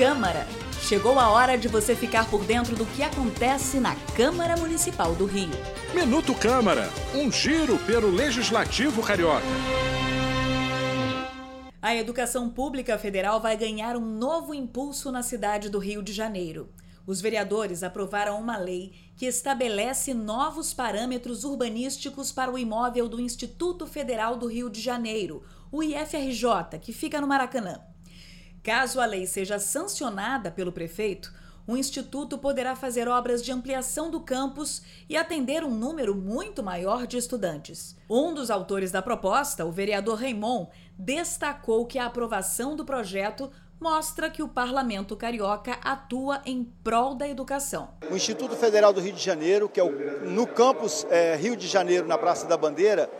Câmara. Chegou a hora de você ficar por dentro do que acontece na Câmara Municipal do Rio. Minuto Câmara, um giro pelo Legislativo Carioca. A educação pública federal vai ganhar um novo impulso na cidade do Rio de Janeiro. Os vereadores aprovaram uma lei que estabelece novos parâmetros urbanísticos para o imóvel do Instituto Federal do Rio de Janeiro, o IFRJ, que fica no Maracanã. Caso a lei seja sancionada pelo prefeito, o Instituto poderá fazer obras de ampliação do campus e atender um número muito maior de estudantes. Um dos autores da proposta, o vereador Raimon, destacou que a aprovação do projeto mostra que o parlamento carioca atua em prol da educação. O Instituto Federal do Rio de Janeiro, que é o, no campus é, Rio de Janeiro, na Praça da Bandeira,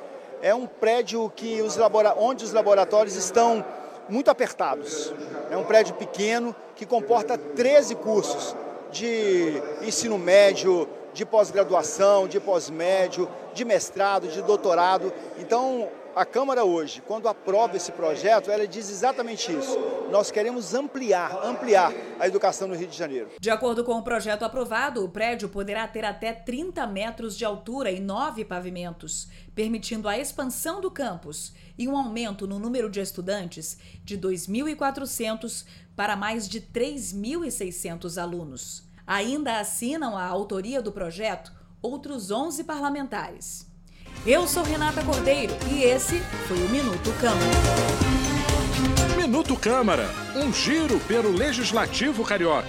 é um prédio que os onde os laboratórios estão muito apertados. É um prédio pequeno que comporta 13 cursos de ensino médio, de pós-graduação, de pós-médio, de mestrado, de doutorado. Então, a Câmara hoje, quando aprova esse projeto, ela diz exatamente isso. Nós queremos ampliar, ampliar a educação no Rio de Janeiro. De acordo com o projeto aprovado, o prédio poderá ter até 30 metros de altura e nove pavimentos, permitindo a expansão do campus e um aumento no número de estudantes de 2.400 para mais de 3.600 alunos. Ainda assinam a autoria do projeto outros 11 parlamentares. Eu sou Renata Cordeiro e esse foi o Minuto Câmara. Minuto Câmara, um giro pelo Legislativo Carioca.